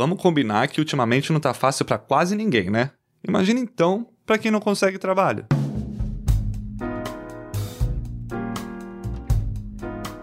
Vamos combinar que ultimamente não tá fácil para quase ninguém, né? Imagina então para quem não consegue trabalho.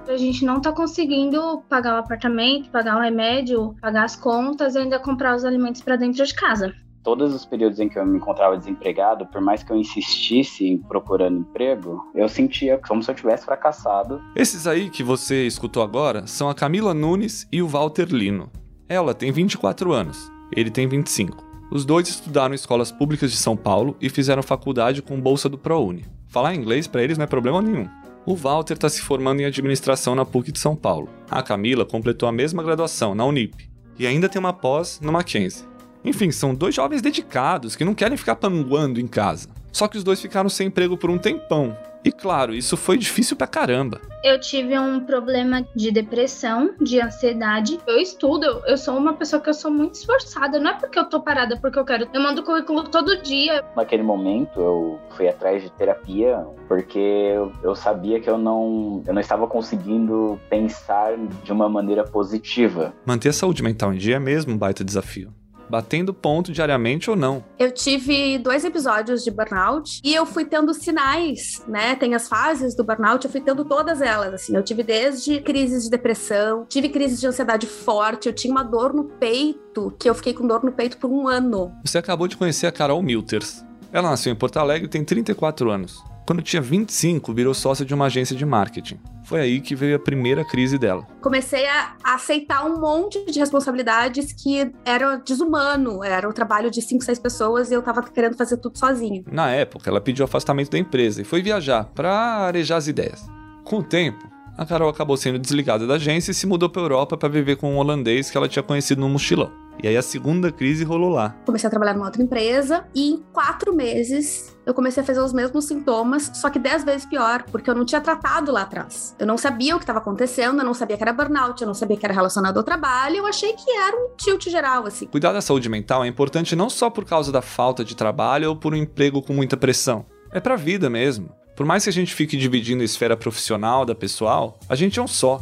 A gente não tá conseguindo pagar o apartamento, pagar o remédio, pagar as contas e ainda comprar os alimentos para dentro de casa todos os períodos em que eu me encontrava desempregado, por mais que eu insistisse em procurando emprego, eu sentia como se eu tivesse fracassado. Esses aí que você escutou agora são a Camila Nunes e o Walter Lino. Ela tem 24 anos, ele tem 25. Os dois estudaram em escolas públicas de São Paulo e fizeram faculdade com bolsa do ProUni. Falar inglês para eles não é problema nenhum. O Walter está se formando em administração na PUC de São Paulo. A Camila completou a mesma graduação na Unip e ainda tem uma pós no Mackenzie. Enfim, são dois jovens dedicados que não querem ficar panguando em casa. Só que os dois ficaram sem emprego por um tempão. E claro, isso foi difícil pra caramba. Eu tive um problema de depressão, de ansiedade. Eu estudo, eu sou uma pessoa que eu sou muito esforçada. Não é porque eu tô parada, porque eu quero. Eu mando currículo todo dia. Naquele momento, eu fui atrás de terapia, porque eu sabia que eu não, eu não estava conseguindo pensar de uma maneira positiva. Manter a saúde mental em dia é mesmo um baita desafio batendo ponto diariamente ou não. Eu tive dois episódios de burnout e eu fui tendo sinais, né? Tem as fases do burnout, eu fui tendo todas elas, assim. Eu tive desde crises de depressão, tive crises de ansiedade forte, eu tinha uma dor no peito, que eu fiquei com dor no peito por um ano. Você acabou de conhecer a Carol Milters. Ela nasceu em Porto Alegre e tem 34 anos. Quando tinha 25, virou sócia de uma agência de marketing. Foi aí que veio a primeira crise dela. Comecei a aceitar um monte de responsabilidades que era desumano, era o trabalho de 5, 6 pessoas e eu tava querendo fazer tudo sozinho. Na época, ela pediu afastamento da empresa e foi viajar para arejar as ideias. Com o tempo, a Carol acabou sendo desligada da agência e se mudou para Europa para viver com um holandês que ela tinha conhecido no mochilão. E aí a segunda crise rolou lá. Comecei a trabalhar numa outra empresa e em quatro meses eu comecei a fazer os mesmos sintomas, só que dez vezes pior, porque eu não tinha tratado lá atrás. Eu não sabia o que estava acontecendo, eu não sabia que era burnout, eu não sabia que era relacionado ao trabalho, eu achei que era um tilt geral, assim. Cuidar da saúde mental é importante não só por causa da falta de trabalho ou por um emprego com muita pressão. É pra vida mesmo. Por mais que a gente fique dividindo a esfera profissional da pessoal, a gente é um só.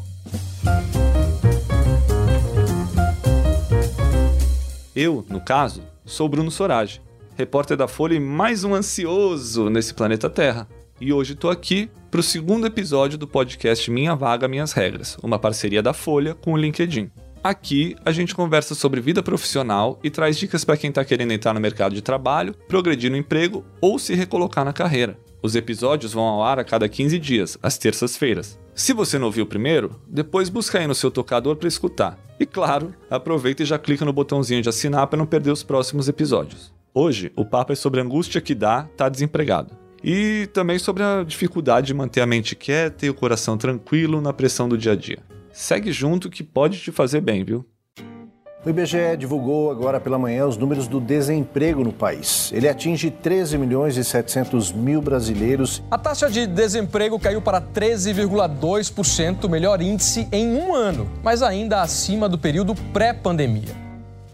Eu, no caso, sou Bruno Sorage, repórter da Folha e mais um ansioso nesse planeta Terra. E hoje estou aqui para o segundo episódio do podcast Minha Vaga Minhas Regras, uma parceria da Folha com o LinkedIn. Aqui a gente conversa sobre vida profissional e traz dicas para quem está querendo entrar no mercado de trabalho, progredir no emprego ou se recolocar na carreira. Os episódios vão ao ar a cada 15 dias, às terças-feiras. Se você não ouviu o primeiro, depois busca aí no seu tocador para escutar. E claro, aproveita e já clica no botãozinho de assinar para não perder os próximos episódios. Hoje, o papo é sobre a angústia que dá estar tá desempregado. E também sobre a dificuldade de manter a mente quieta e o coração tranquilo na pressão do dia a dia. Segue junto que pode te fazer bem, viu? O IBGE divulgou agora pela manhã os números do desemprego no país. Ele atinge 13 milhões e 700 mil brasileiros. A taxa de desemprego caiu para 13,2%, melhor índice em um ano, mas ainda acima do período pré-pandemia.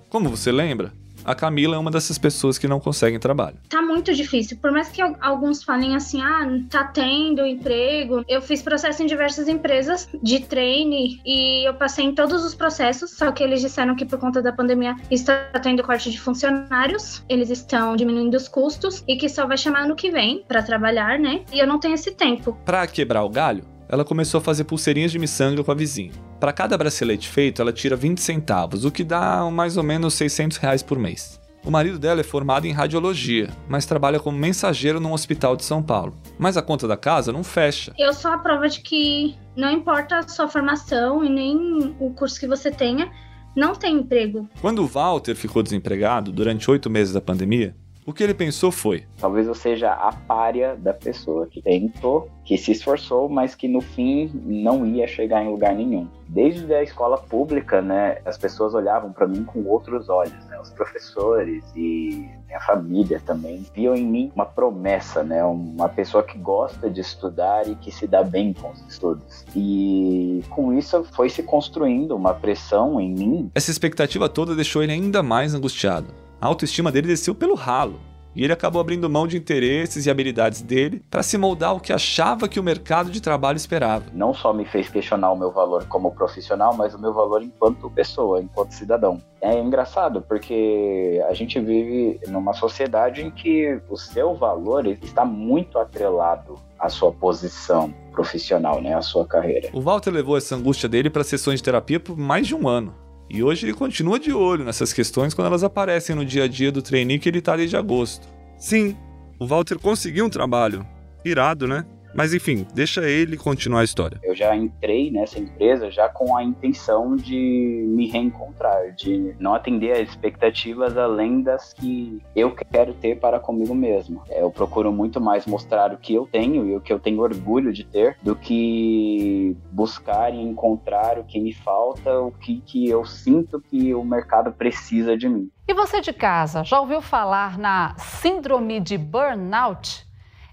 Como você lembra, a Camila é uma dessas pessoas que não conseguem trabalho. Tá muito difícil. Por mais que alguns falem assim, ah, tá tendo emprego. Eu fiz processo em diversas empresas de treine e eu passei em todos os processos, só que eles disseram que por conta da pandemia está tendo corte de funcionários, eles estão diminuindo os custos e que só vai chamar no que vem para trabalhar, né? E eu não tenho esse tempo. Para quebrar o galho, ela começou a fazer pulseirinhas de miçanga com a vizinha. Para cada bracelete feito, ela tira 20 centavos, o que dá mais ou menos 600 reais por mês. O marido dela é formado em radiologia, mas trabalha como mensageiro num hospital de São Paulo. Mas a conta da casa não fecha. Eu sou a prova de que não importa a sua formação e nem o curso que você tenha, não tem emprego. Quando o Walter ficou desempregado durante oito meses da pandemia, o que ele pensou foi: talvez eu seja a párea da pessoa que tentou, que se esforçou, mas que no fim não ia chegar em lugar nenhum. Desde a escola pública, né, as pessoas olhavam para mim com outros olhos, né, os professores e minha família também viam em mim uma promessa, né, uma pessoa que gosta de estudar e que se dá bem com os estudos. E com isso foi se construindo uma pressão em mim. Essa expectativa toda deixou ele ainda mais angustiado. A autoestima dele desceu pelo ralo. E ele acabou abrindo mão de interesses e habilidades dele para se moldar ao que achava que o mercado de trabalho esperava. Não só me fez questionar o meu valor como profissional, mas o meu valor enquanto pessoa, enquanto cidadão. É engraçado porque a gente vive numa sociedade em que o seu valor está muito atrelado à sua posição profissional, né, à sua carreira. O Walter levou essa angústia dele para sessões de terapia por mais de um ano. E hoje ele continua de olho nessas questões quando elas aparecem no dia a dia do trainee que ele está desde agosto. Sim, o Walter conseguiu um trabalho. Irado, né? Mas enfim, deixa ele continuar a história. Eu já entrei nessa empresa já com a intenção de me reencontrar, de não atender a expectativas além das que eu quero ter para comigo mesmo. Eu procuro muito mais mostrar o que eu tenho e o que eu tenho orgulho de ter do que buscar e encontrar o que me falta, o que, que eu sinto que o mercado precisa de mim. E você de casa, já ouviu falar na síndrome de burnout?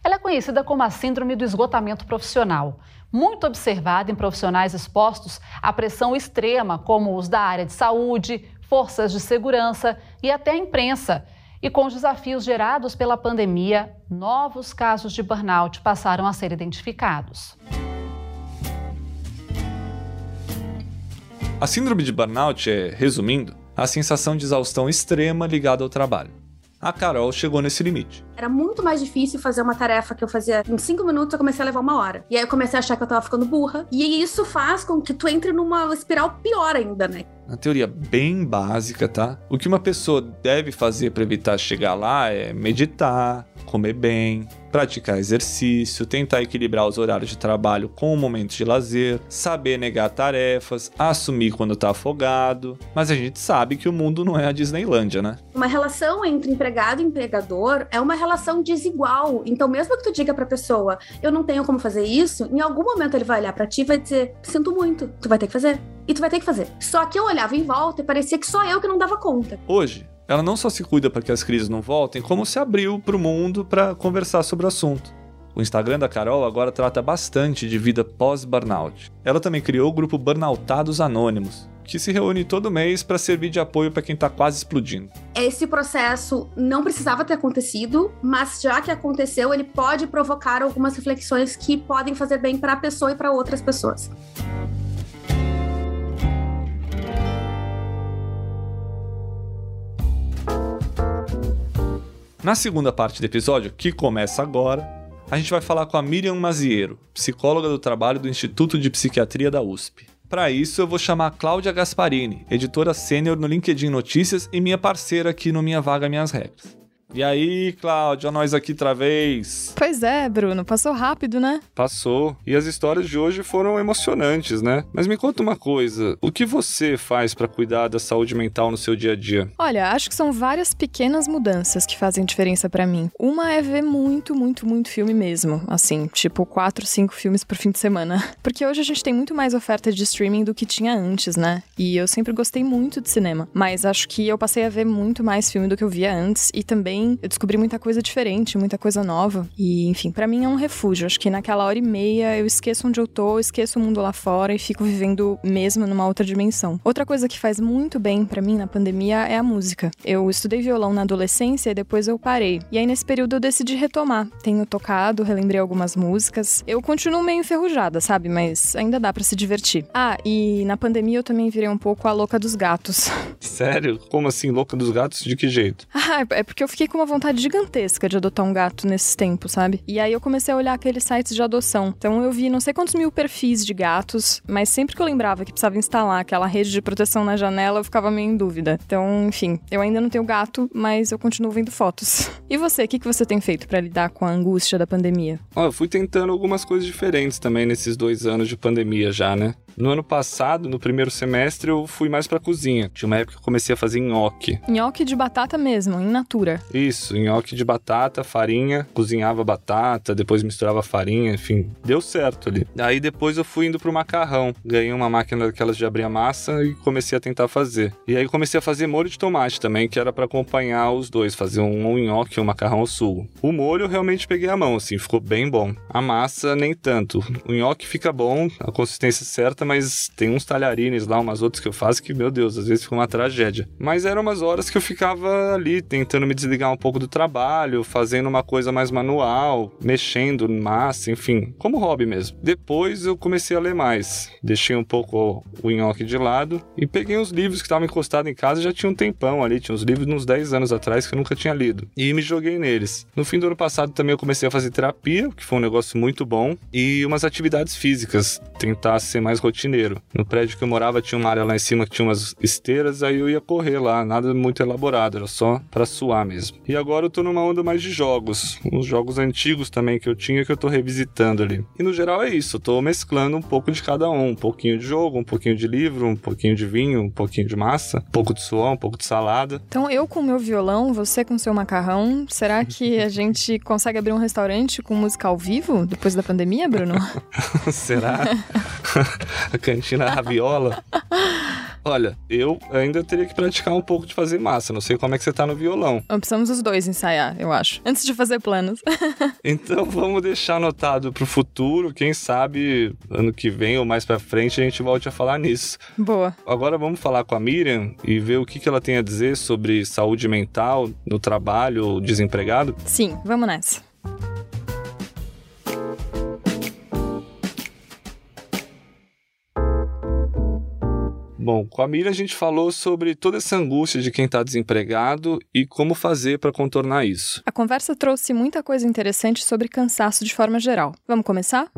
Ela é conhecida como a síndrome do esgotamento profissional, muito observada em profissionais expostos à pressão extrema, como os da área de saúde, forças de segurança e até a imprensa. E com os desafios gerados pela pandemia, novos casos de burnout passaram a ser identificados. A síndrome de burnout é, resumindo, a sensação de exaustão extrema ligada ao trabalho a Carol chegou nesse limite. Era muito mais difícil fazer uma tarefa que eu fazia em cinco minutos, eu comecei a levar uma hora. E aí eu comecei a achar que eu tava ficando burra. E isso faz com que tu entre numa espiral pior ainda, né? Na teoria bem básica, tá? O que uma pessoa deve fazer para evitar chegar lá é meditar, comer bem, praticar exercício, tentar equilibrar os horários de trabalho com momentos de lazer, saber negar tarefas, assumir quando tá afogado. Mas a gente sabe que o mundo não é a Disneylândia, né? Uma relação entre empregado e empregador é uma relação desigual. Então, mesmo que tu diga pra pessoa, eu não tenho como fazer isso, em algum momento ele vai olhar para ti e vai dizer, sinto muito, tu vai ter que fazer. E tu vai ter que fazer. Só que eu olhava em volta e parecia que só eu que não dava conta. Hoje, ela não só se cuida para que as crises não voltem, como se abriu para o mundo para conversar sobre o assunto. O Instagram da Carol agora trata bastante de vida pós-burnout. Ela também criou o grupo Burnoutados Anônimos, que se reúne todo mês para servir de apoio para quem está quase explodindo. Esse processo não precisava ter acontecido, mas já que aconteceu, ele pode provocar algumas reflexões que podem fazer bem para a pessoa e para outras pessoas. Na segunda parte do episódio, que começa agora, a gente vai falar com a Miriam Maziero, psicóloga do trabalho do Instituto de Psiquiatria da USP. Para isso, eu vou chamar a Cláudia Gasparini, editora sênior no LinkedIn Notícias e minha parceira aqui no Minha Vaga Minhas Regras. E aí, Cláudia, nós aqui outra vez. Pois é, Bruno, passou rápido, né? Passou. E as histórias de hoje foram emocionantes, né? Mas me conta uma coisa, o que você faz para cuidar da saúde mental no seu dia a dia? Olha, acho que são várias pequenas mudanças que fazem diferença para mim. Uma é ver muito, muito, muito filme mesmo, assim, tipo quatro, cinco filmes por fim de semana. Porque hoje a gente tem muito mais oferta de streaming do que tinha antes, né? E eu sempre gostei muito de cinema, mas acho que eu passei a ver muito mais filme do que eu via antes e também também eu descobri muita coisa diferente, muita coisa nova. E, enfim, para mim é um refúgio. Acho que naquela hora e meia eu esqueço onde eu tô, esqueço o mundo lá fora e fico vivendo mesmo numa outra dimensão. Outra coisa que faz muito bem para mim na pandemia é a música. Eu estudei violão na adolescência e depois eu parei. E aí nesse período eu decidi retomar. Tenho tocado, relembrei algumas músicas. Eu continuo meio enferrujada, sabe? Mas ainda dá para se divertir. Ah, e na pandemia eu também virei um pouco a louca dos gatos. Sério? Como assim, louca dos gatos? De que jeito? Ah, é porque eu fiquei com uma vontade gigantesca de adotar um gato nesses tempos, sabe? E aí eu comecei a olhar aqueles sites de adoção. Então eu vi não sei quantos mil perfis de gatos, mas sempre que eu lembrava que precisava instalar aquela rede de proteção na janela, eu ficava meio em dúvida. Então, enfim, eu ainda não tenho gato, mas eu continuo vendo fotos. E você, o que, que você tem feito para lidar com a angústia da pandemia? Ó, eu fui tentando algumas coisas diferentes também nesses dois anos de pandemia já, né? No ano passado, no primeiro semestre, eu fui mais pra cozinha. Tinha uma época que eu comecei a fazer nhoque. Nhoque de batata mesmo, in natura. Isso, nhoque de batata, farinha, cozinhava batata, depois misturava farinha, enfim, deu certo ali. Aí depois eu fui indo pro macarrão. Ganhei uma máquina daquelas de abrir a massa e comecei a tentar fazer. E aí comecei a fazer molho de tomate também, que era para acompanhar os dois, fazer um, um nhoque, um macarrão ao sugo. O molho eu realmente peguei a mão, assim, ficou bem bom. A massa nem tanto. O nhoque fica bom, a consistência certa, mas tem uns talharines lá, umas outras que eu faço que, meu Deus, às vezes fica uma tragédia. Mas eram umas horas que eu ficava ali tentando me desligar um pouco do trabalho, fazendo uma coisa mais manual, mexendo massa, enfim, como hobby mesmo. Depois eu comecei a ler mais. Deixei um pouco o nhoque de lado e peguei uns livros que estavam encostados em casa já tinha um tempão ali, tinha uns livros uns 10 anos atrás que eu nunca tinha lido. E me joguei neles. No fim do ano passado também eu comecei a fazer terapia, que foi um negócio muito bom, e umas atividades físicas, tentar ser mais rotineiro. No prédio que eu morava tinha uma área lá em cima que tinha umas esteiras, aí eu ia correr lá, nada muito elaborado, era só para suar mesmo. E agora eu tô numa onda mais de jogos, uns jogos antigos também que eu tinha que eu tô revisitando ali. E no geral é isso, eu tô mesclando um pouco de cada um, um pouquinho de jogo, um pouquinho de livro, um pouquinho de vinho, um pouquinho de massa, um pouco de suor, um pouco de salada. Então eu com meu violão, você com seu macarrão, será que a gente consegue abrir um restaurante com música ao vivo depois da pandemia, Bruno? Será? a cantina Raviola? Olha, eu ainda teria que praticar um pouco de fazer massa. Não sei como é que você tá no violão. Precisamos os dois ensaiar, eu acho. Antes de fazer planos. então vamos deixar anotado pro futuro. Quem sabe ano que vem ou mais pra frente a gente volte a falar nisso. Boa. Agora vamos falar com a Miriam e ver o que, que ela tem a dizer sobre saúde mental no trabalho, desempregado? Sim, vamos nessa. Bom, com a Miriam a gente falou sobre toda essa angústia de quem está desempregado e como fazer para contornar isso. A conversa trouxe muita coisa interessante sobre cansaço de forma geral. Vamos começar?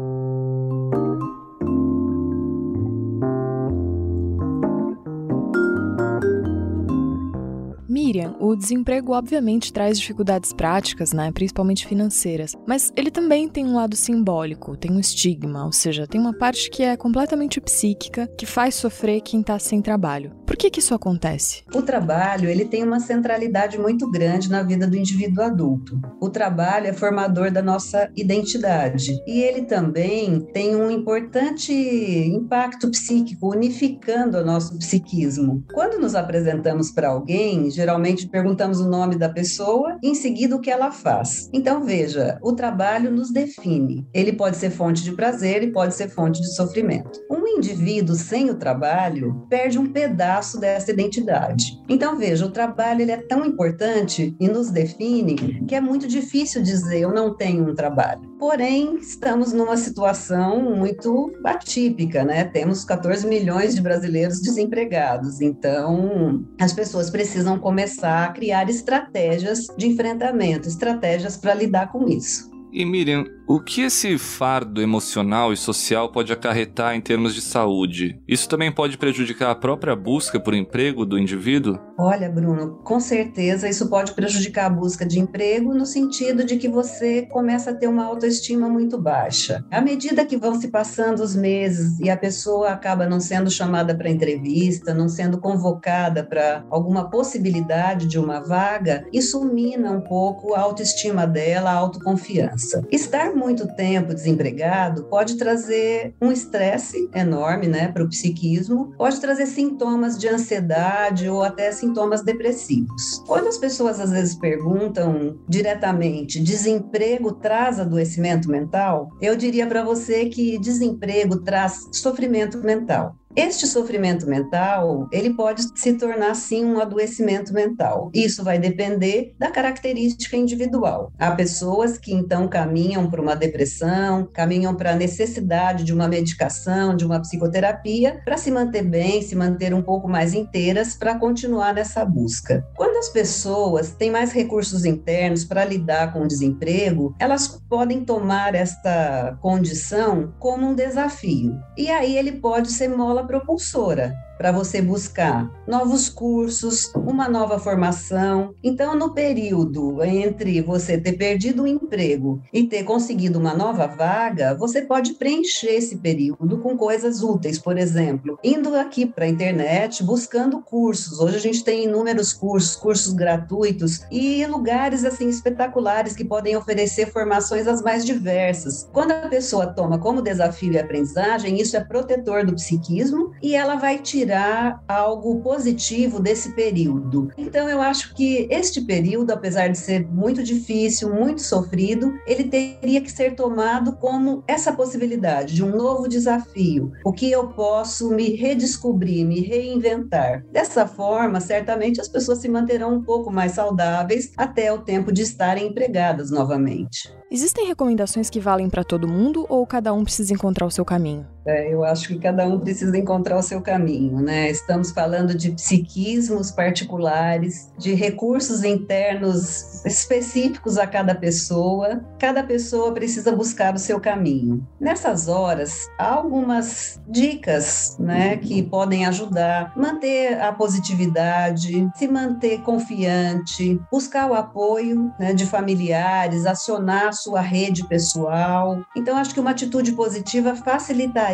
Miriam, o desemprego obviamente traz dificuldades práticas, né, principalmente financeiras, mas ele também tem um lado simbólico, tem um estigma, ou seja, tem uma parte que é completamente psíquica, que faz sofrer quem está sem trabalho. Por que que isso acontece? O trabalho, ele tem uma centralidade muito grande na vida do indivíduo adulto. O trabalho é formador da nossa identidade e ele também tem um importante impacto psíquico, unificando o nosso psiquismo. Quando nos apresentamos para alguém, geralmente perguntamos o nome da pessoa e em seguida o que ela faz. Então veja, o trabalho nos define. Ele pode ser fonte de prazer e pode ser fonte de sofrimento. Um indivíduo sem o trabalho perde um pedaço dessa identidade. Então veja, o trabalho ele é tão importante e nos define que é muito difícil dizer eu não tenho um trabalho. Porém, estamos numa situação muito atípica, né? Temos 14 milhões de brasileiros desempregados. Então, as pessoas precisam começar a criar estratégias de enfrentamento, estratégias para lidar com isso. E Miriam, o que esse fardo emocional e social pode acarretar em termos de saúde? Isso também pode prejudicar a própria busca por emprego do indivíduo? Olha, Bruno, com certeza isso pode prejudicar a busca de emprego no sentido de que você começa a ter uma autoestima muito baixa. À medida que vão se passando os meses e a pessoa acaba não sendo chamada para entrevista, não sendo convocada para alguma possibilidade de uma vaga, isso mina um pouco a autoestima dela, a autoconfiança. Estar muito tempo desempregado pode trazer um estresse enorme, né, para o psiquismo, pode trazer sintomas de ansiedade ou até sintomas depressivos. Quando as pessoas às vezes perguntam diretamente, desemprego traz adoecimento mental? Eu diria para você que desemprego traz sofrimento mental. Este sofrimento mental, ele pode se tornar sim um adoecimento mental. Isso vai depender da característica individual. Há pessoas que então caminham para uma depressão, caminham para a necessidade de uma medicação, de uma psicoterapia, para se manter bem, se manter um pouco mais inteiras para continuar nessa busca. Quando as pessoas têm mais recursos internos para lidar com o desemprego, elas podem tomar esta condição como um desafio. E aí ele pode ser mola propulsora para você buscar novos cursos, uma nova formação. Então, no período entre você ter perdido o emprego e ter conseguido uma nova vaga, você pode preencher esse período com coisas úteis, por exemplo, indo aqui para a internet, buscando cursos. Hoje a gente tem inúmeros cursos, cursos gratuitos e lugares assim espetaculares que podem oferecer formações as mais diversas. Quando a pessoa toma como desafio e aprendizagem, isso é protetor do psiquismo psiquismo e ela vai tirar algo positivo desse período. Então eu acho que este período, apesar de ser muito difícil, muito sofrido, ele teria que ser tomado como essa possibilidade de um novo desafio, o que eu posso me redescobrir, me reinventar. Dessa forma, certamente as pessoas se manterão um pouco mais saudáveis até o tempo de estarem empregadas novamente. Existem recomendações que valem para todo mundo ou cada um precisa encontrar o seu caminho? É, eu acho que cada um precisa encontrar o seu caminho, né? Estamos falando de psiquismos particulares, de recursos internos específicos a cada pessoa. Cada pessoa precisa buscar o seu caminho. Nessas horas, há algumas dicas, né, que podem ajudar manter a positividade, se manter confiante, buscar o apoio né, de familiares, acionar sua rede pessoal. Então, acho que uma atitude positiva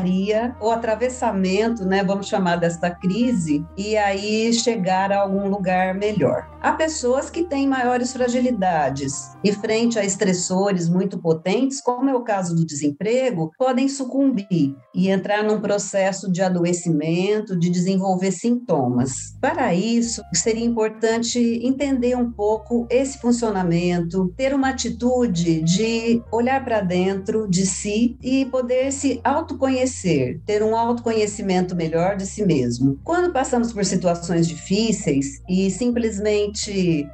facilitaria o atravessamento, né, vamos chamar desta crise, e aí chegar a algum lugar melhor. Há pessoas que têm maiores fragilidades e, frente a estressores muito potentes, como é o caso do desemprego, podem sucumbir e entrar num processo de adoecimento, de desenvolver sintomas. Para isso, seria importante entender um pouco esse funcionamento, ter uma atitude de olhar para dentro de si e poder se autoconhecer, ter um autoconhecimento melhor de si mesmo. Quando passamos por situações difíceis e simplesmente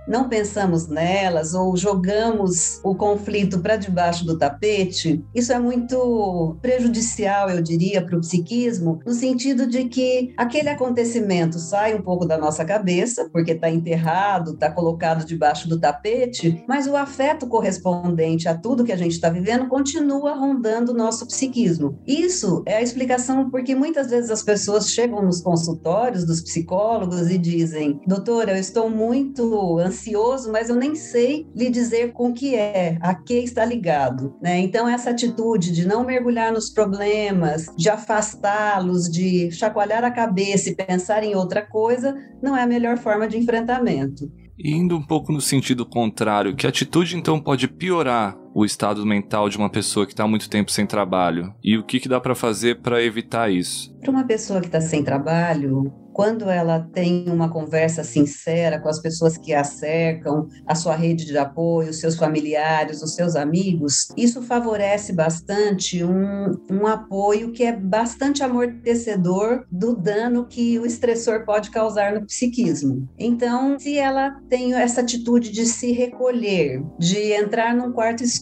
não pensamos nelas ou jogamos o conflito para debaixo do tapete, isso é muito prejudicial, eu diria, para o psiquismo, no sentido de que aquele acontecimento sai um pouco da nossa cabeça, porque está enterrado, está colocado debaixo do tapete, mas o afeto correspondente a tudo que a gente está vivendo, continua rondando o nosso psiquismo. Isso é a explicação porque muitas vezes as pessoas chegam nos consultórios dos psicólogos e dizem: doutora, eu estou muito ansioso, mas eu nem sei lhe dizer com que é, a que está ligado. Né? Então, essa atitude de não mergulhar nos problemas, de afastá-los, de chacoalhar a cabeça e pensar em outra coisa, não é a melhor forma de enfrentamento. Indo um pouco no sentido contrário, que atitude então pode piorar o estado mental de uma pessoa que está muito tempo sem trabalho? E o que, que dá para fazer para evitar isso? Para uma pessoa que está sem trabalho, quando ela tem uma conversa sincera com as pessoas que a cercam, a sua rede de apoio, os seus familiares, os seus amigos, isso favorece bastante um, um apoio que é bastante amortecedor do dano que o estressor pode causar no psiquismo. Então, se ela tem essa atitude de se recolher, de entrar num quarto escuro,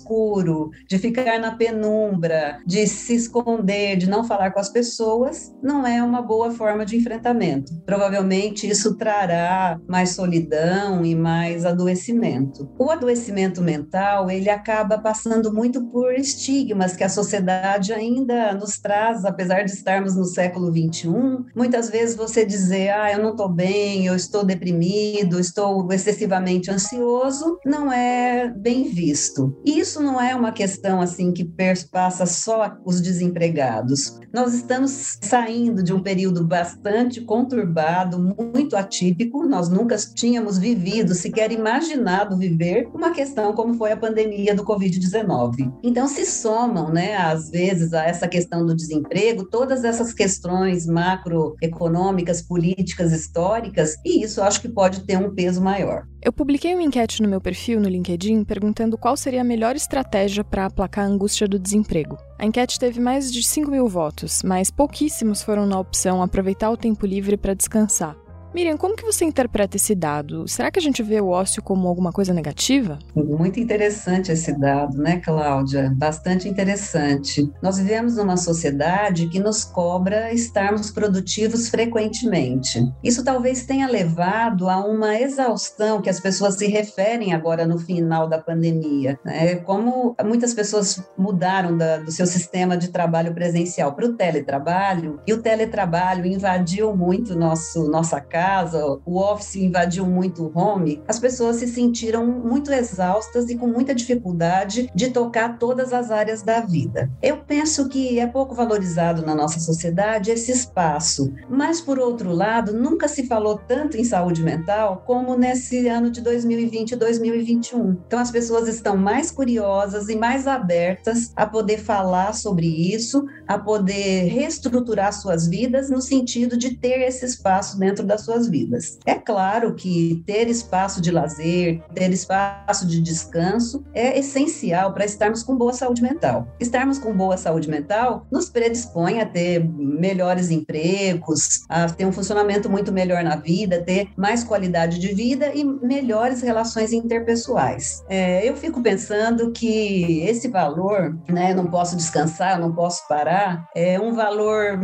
de ficar na penumbra, de se esconder, de não falar com as pessoas, não é uma boa forma de enfrentamento. Provavelmente isso trará mais solidão e mais adoecimento. O adoecimento mental, ele acaba passando muito por estigmas que a sociedade ainda nos traz, apesar de estarmos no século 21. Muitas vezes você dizer, ah, eu não estou bem, eu estou deprimido, estou excessivamente ansioso, não é bem visto. Isso não é uma questão assim que perpassa só os desempregados. Nós estamos saindo de um período bastante conturbado, muito atípico. Nós nunca tínhamos vivido, sequer imaginado viver uma questão como foi a pandemia do Covid-19. Então, se somam, né, às vezes, a essa questão do desemprego, todas essas questões macroeconômicas, políticas, históricas, e isso acho que pode ter um peso maior. Eu publiquei uma enquete no meu perfil no LinkedIn perguntando qual seria a melhor estratégia para aplacar a angústia do desemprego. A enquete teve mais de 5 mil votos, mas pouquíssimos foram na opção aproveitar o tempo livre para descansar. Miriam, como que você interpreta esse dado? Será que a gente vê o ócio como alguma coisa negativa? Muito interessante esse dado, né, Cláudia? Bastante interessante. Nós vivemos numa sociedade que nos cobra estarmos produtivos frequentemente. Isso talvez tenha levado a uma exaustão que as pessoas se referem agora no final da pandemia. Né? Como muitas pessoas mudaram da, do seu sistema de trabalho presencial para o teletrabalho, e o teletrabalho invadiu muito nosso, nossa casa casa, o office invadiu muito o home, as pessoas se sentiram muito exaustas e com muita dificuldade de tocar todas as áreas da vida. Eu penso que é pouco valorizado na nossa sociedade esse espaço, mas por outro lado, nunca se falou tanto em saúde mental como nesse ano de 2020 e 2021. Então as pessoas estão mais curiosas e mais abertas a poder falar sobre isso, a poder reestruturar suas vidas no sentido de ter esse espaço dentro das suas vidas. É claro que ter espaço de lazer, ter espaço de descanso é essencial para estarmos com boa saúde mental. Estarmos com boa saúde mental nos predispõe a ter melhores empregos, a ter um funcionamento muito melhor na vida, ter mais qualidade de vida e melhores relações interpessoais. É, eu fico pensando que esse valor, né, não posso descansar, não posso parar, é um valor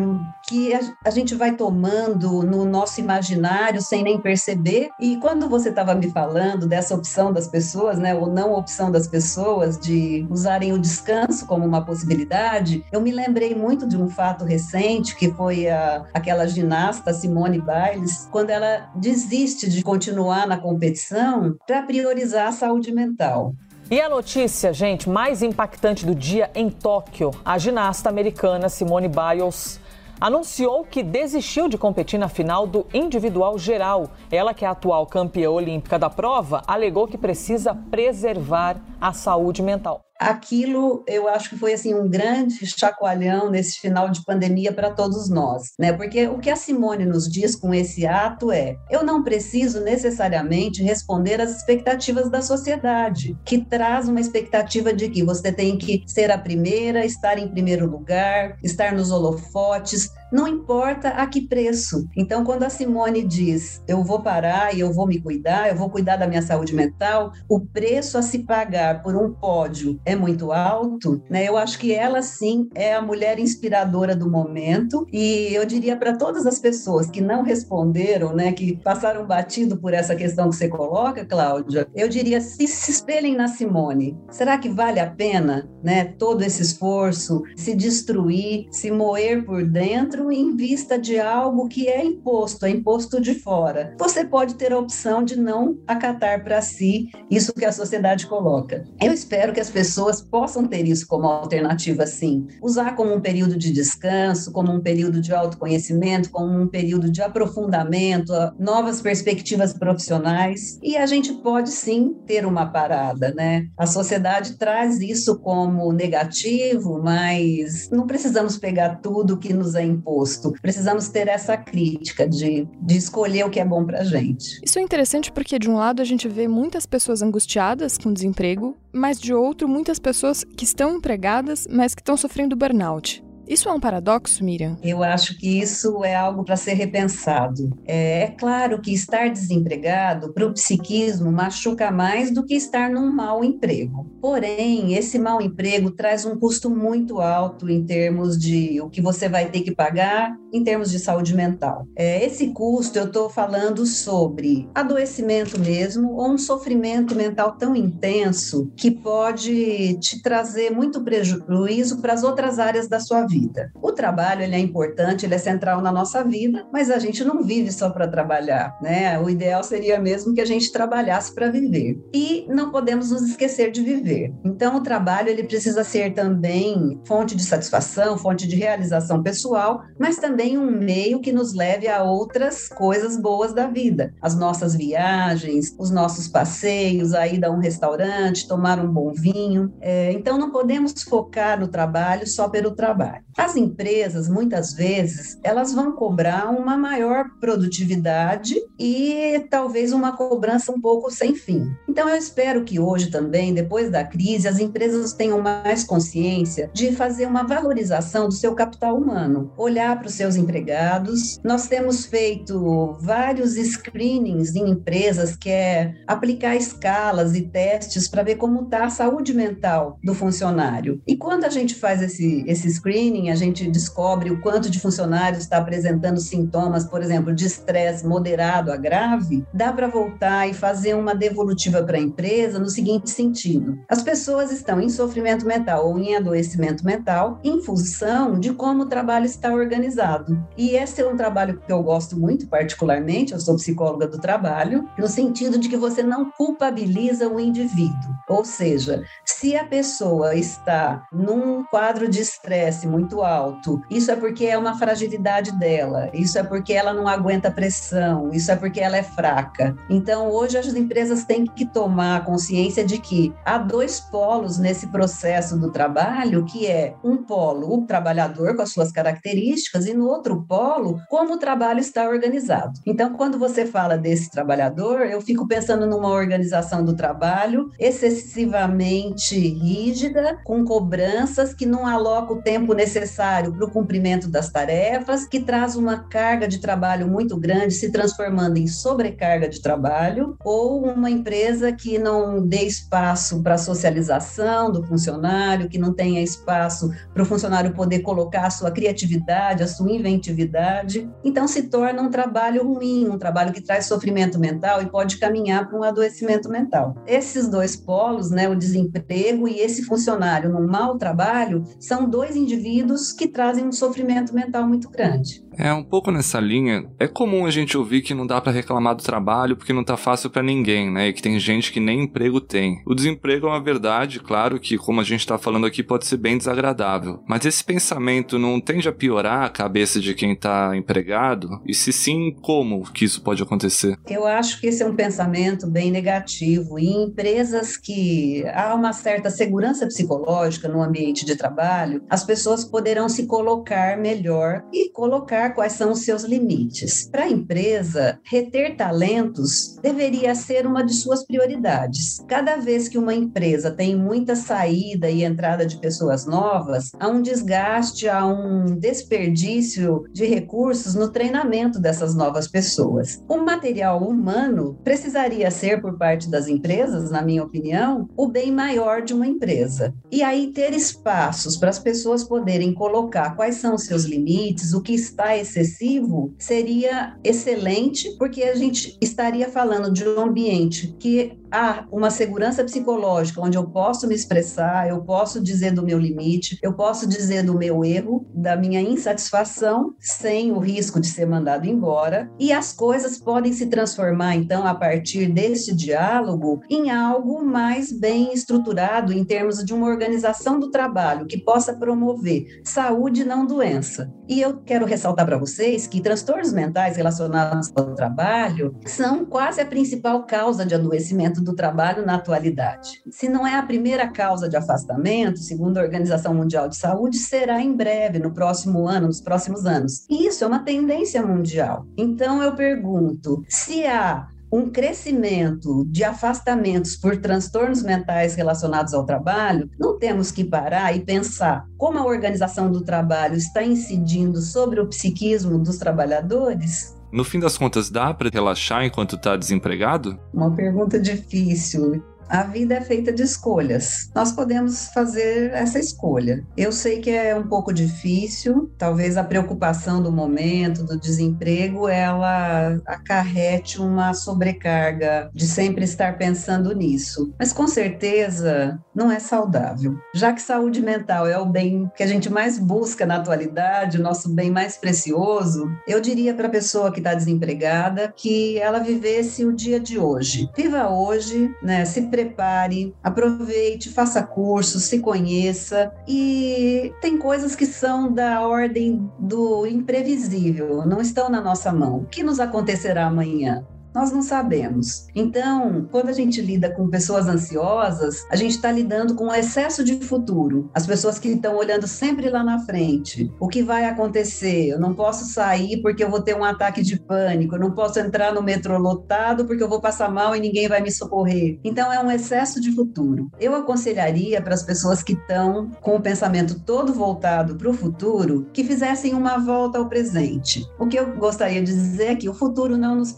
que a, gente vai tomando no nosso imaginário sem nem perceber. E quando você estava me falando dessa opção das pessoas, né, ou não opção das pessoas de usarem o descanso como uma possibilidade, eu me lembrei muito de um fato recente que foi a, aquela ginasta Simone Biles, quando ela desiste de continuar na competição para priorizar a saúde mental. E a notícia, gente, mais impactante do dia em Tóquio: a ginasta americana Simone Biles anunciou que desistiu de competir na final do individual geral. Ela, que é a atual campeã olímpica da prova, alegou que precisa preservar a saúde mental aquilo eu acho que foi assim um grande chacoalhão nesse final de pandemia para todos nós, né? Porque o que a Simone nos diz com esse ato é: eu não preciso necessariamente responder às expectativas da sociedade, que traz uma expectativa de que você tem que ser a primeira, estar em primeiro lugar, estar nos holofotes, não importa a que preço. Então, quando a Simone diz, eu vou parar e eu vou me cuidar, eu vou cuidar da minha saúde mental, o preço a se pagar por um pódio é muito alto, né? Eu acho que ela sim é a mulher inspiradora do momento e eu diria para todas as pessoas que não responderam, né, que passaram batido por essa questão que você coloca, Cláudia, eu diria se se espelhem na Simone. Será que vale a pena, né, todo esse esforço, se destruir, se moer por dentro em vista de algo que é imposto, é imposto de fora. Você pode ter a opção de não acatar para si isso que a sociedade coloca. Eu espero que as pessoas possam ter isso como alternativa, sim. Usar como um período de descanso, como um período de autoconhecimento, como um período de aprofundamento, novas perspectivas profissionais. E a gente pode sim ter uma parada, né? A sociedade traz isso como negativo, mas não precisamos pegar tudo que nos é imposto. Precisamos ter essa crítica de, de escolher o que é bom para gente. Isso é interessante porque, de um lado, a gente vê muitas pessoas angustiadas com desemprego, mas de outro, muitas pessoas que estão empregadas, mas que estão sofrendo burnout. Isso é um paradoxo, Miriam? Eu acho que isso é algo para ser repensado. É, é, claro que estar desempregado para o psiquismo machuca mais do que estar num mau emprego. Porém, esse mau emprego traz um custo muito alto em termos de o que você vai ter que pagar em termos de saúde mental. É, esse custo eu estou falando sobre adoecimento mesmo ou um sofrimento mental tão intenso que pode te trazer muito prejuízo para as outras áreas da sua vida vida. O trabalho ele é importante, ele é central na nossa vida, mas a gente não vive só para trabalhar, né? O ideal seria mesmo que a gente trabalhasse para viver. E não podemos nos esquecer de viver. Então o trabalho ele precisa ser também fonte de satisfação, fonte de realização pessoal, mas também um meio que nos leve a outras coisas boas da vida. As nossas viagens, os nossos passeios, a ida a um restaurante, tomar um bom vinho. É, então não podemos focar no trabalho só pelo trabalho. As empresas, muitas vezes, elas vão cobrar uma maior produtividade e talvez uma cobrança um pouco sem fim. Então, eu espero que hoje também, depois da crise, as empresas tenham mais consciência de fazer uma valorização do seu capital humano, olhar para os seus empregados. Nós temos feito vários screenings em empresas que é aplicar escalas e testes para ver como está a saúde mental do funcionário. E quando a gente faz esse, esse screening, a gente descobre o quanto de funcionários está apresentando sintomas, por exemplo, de estresse moderado a grave, dá para voltar e fazer uma devolutiva para a empresa no seguinte sentido: as pessoas estão em sofrimento mental ou em adoecimento mental em função de como o trabalho está organizado. E esse é um trabalho que eu gosto muito, particularmente, eu sou psicóloga do trabalho, no sentido de que você não culpabiliza o indivíduo. Ou seja, se a pessoa está num quadro de estresse muito alto, isso é porque é uma fragilidade dela, isso é porque ela não aguenta pressão, isso é porque ela é fraca. Então, hoje as empresas têm que tomar consciência de que há dois polos nesse processo do trabalho, que é um polo, o trabalhador com as suas características, e no outro polo, como o trabalho está organizado. Então, quando você fala desse trabalhador, eu fico pensando numa organização do trabalho excessivamente rígida, com cobranças que não aloca o tempo necessário para o cumprimento das tarefas, que traz uma carga de trabalho muito grande, se transformando em sobrecarga de trabalho, ou uma empresa que não dê espaço para a socialização do funcionário, que não tenha espaço para o funcionário poder colocar a sua criatividade, a sua inventividade. Então, se torna um trabalho ruim, um trabalho que traz sofrimento mental e pode caminhar para um adoecimento mental. Esses dois polos, né, o desemprego e esse funcionário num mau trabalho, são dois indivíduos que trazem um sofrimento mental muito grande. É, um pouco nessa linha, é comum a gente ouvir que não dá para reclamar do trabalho porque não tá fácil para ninguém, né? E que tem gente que nem emprego tem. O desemprego é uma verdade, claro que, como a gente tá falando aqui, pode ser bem desagradável. Mas esse pensamento não tende a piorar a cabeça de quem tá empregado? E se sim, como que isso pode acontecer? Eu acho que esse é um pensamento bem negativo. E em empresas que há uma certa segurança psicológica no ambiente de trabalho, as pessoas poderão se colocar melhor e colocar quais são os seus limites. Para a empresa, reter talentos deveria ser uma de suas prioridades. Cada vez que uma empresa tem muita saída e entrada de pessoas novas, há um desgaste, há um desperdício de recursos no treinamento dessas novas pessoas. O material humano precisaria ser, por parte das empresas, na minha opinião, o bem maior de uma empresa. E aí ter espaços para as pessoas poderem colocar quais são os seus limites, o que está excessivo seria excelente, porque a gente estaria falando de um ambiente que há uma segurança psicológica onde eu posso me expressar, eu posso dizer do meu limite, eu posso dizer do meu erro, da minha insatisfação, sem o risco de ser mandado embora, e as coisas podem se transformar então a partir deste diálogo em algo mais bem estruturado em termos de uma organização do trabalho que possa promover saúde não doença. E eu quero ressaltar para vocês que transtornos mentais relacionados ao trabalho são quase a principal causa de adoecimento do trabalho na atualidade. Se não é a primeira causa de afastamento, segundo a Organização Mundial de Saúde, será em breve, no próximo ano, nos próximos anos. E isso é uma tendência mundial. Então eu pergunto, se há um crescimento de afastamentos por transtornos mentais relacionados ao trabalho, não temos que parar e pensar como a organização do trabalho está incidindo sobre o psiquismo dos trabalhadores? No fim das contas, dá para relaxar enquanto está desempregado? Uma pergunta difícil. A vida é feita de escolhas. Nós podemos fazer essa escolha. Eu sei que é um pouco difícil, talvez a preocupação do momento, do desemprego, ela acarrete uma sobrecarga de sempre estar pensando nisso. Mas com certeza não é saudável. Já que saúde mental é o bem que a gente mais busca na atualidade, o nosso bem mais precioso, eu diria para a pessoa que está desempregada que ela vivesse o dia de hoje. Viva hoje, né? Se prepare, aproveite, faça cursos, se conheça e tem coisas que são da ordem do imprevisível, não estão na nossa mão. O que nos acontecerá amanhã? Nós não sabemos. Então, quando a gente lida com pessoas ansiosas, a gente está lidando com o excesso de futuro. As pessoas que estão olhando sempre lá na frente. O que vai acontecer? Eu não posso sair porque eu vou ter um ataque de pânico. Eu não posso entrar no metrô lotado porque eu vou passar mal e ninguém vai me socorrer. Então, é um excesso de futuro. Eu aconselharia para as pessoas que estão com o pensamento todo voltado para o futuro que fizessem uma volta ao presente. O que eu gostaria de dizer é que o futuro não nos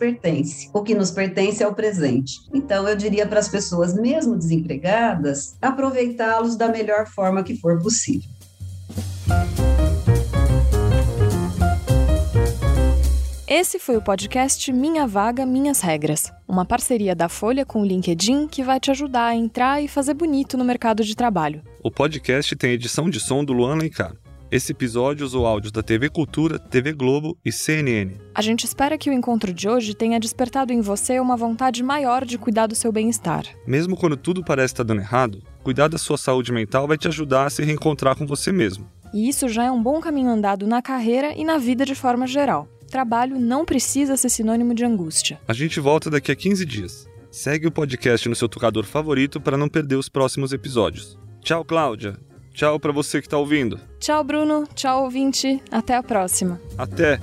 o que nos pertence é o presente. Então, eu diria para as pessoas, mesmo desempregadas, aproveitá-los da melhor forma que for possível. Esse foi o podcast Minha Vaga, Minhas Regras, uma parceria da Folha com o LinkedIn que vai te ajudar a entrar e fazer bonito no mercado de trabalho. O podcast tem edição de som do Luan Lencar. Esse episódio usou áudios da TV Cultura, TV Globo e CNN. A gente espera que o encontro de hoje tenha despertado em você uma vontade maior de cuidar do seu bem-estar. Mesmo quando tudo parece estar dando errado, cuidar da sua saúde mental vai te ajudar a se reencontrar com você mesmo. E isso já é um bom caminho andado na carreira e na vida de forma geral. Trabalho não precisa ser sinônimo de angústia. A gente volta daqui a 15 dias. Segue o podcast no seu tocador favorito para não perder os próximos episódios. Tchau, Cláudia. Tchau para você que está ouvindo. Tchau, Bruno. Tchau, ouvinte. Até a próxima. Até!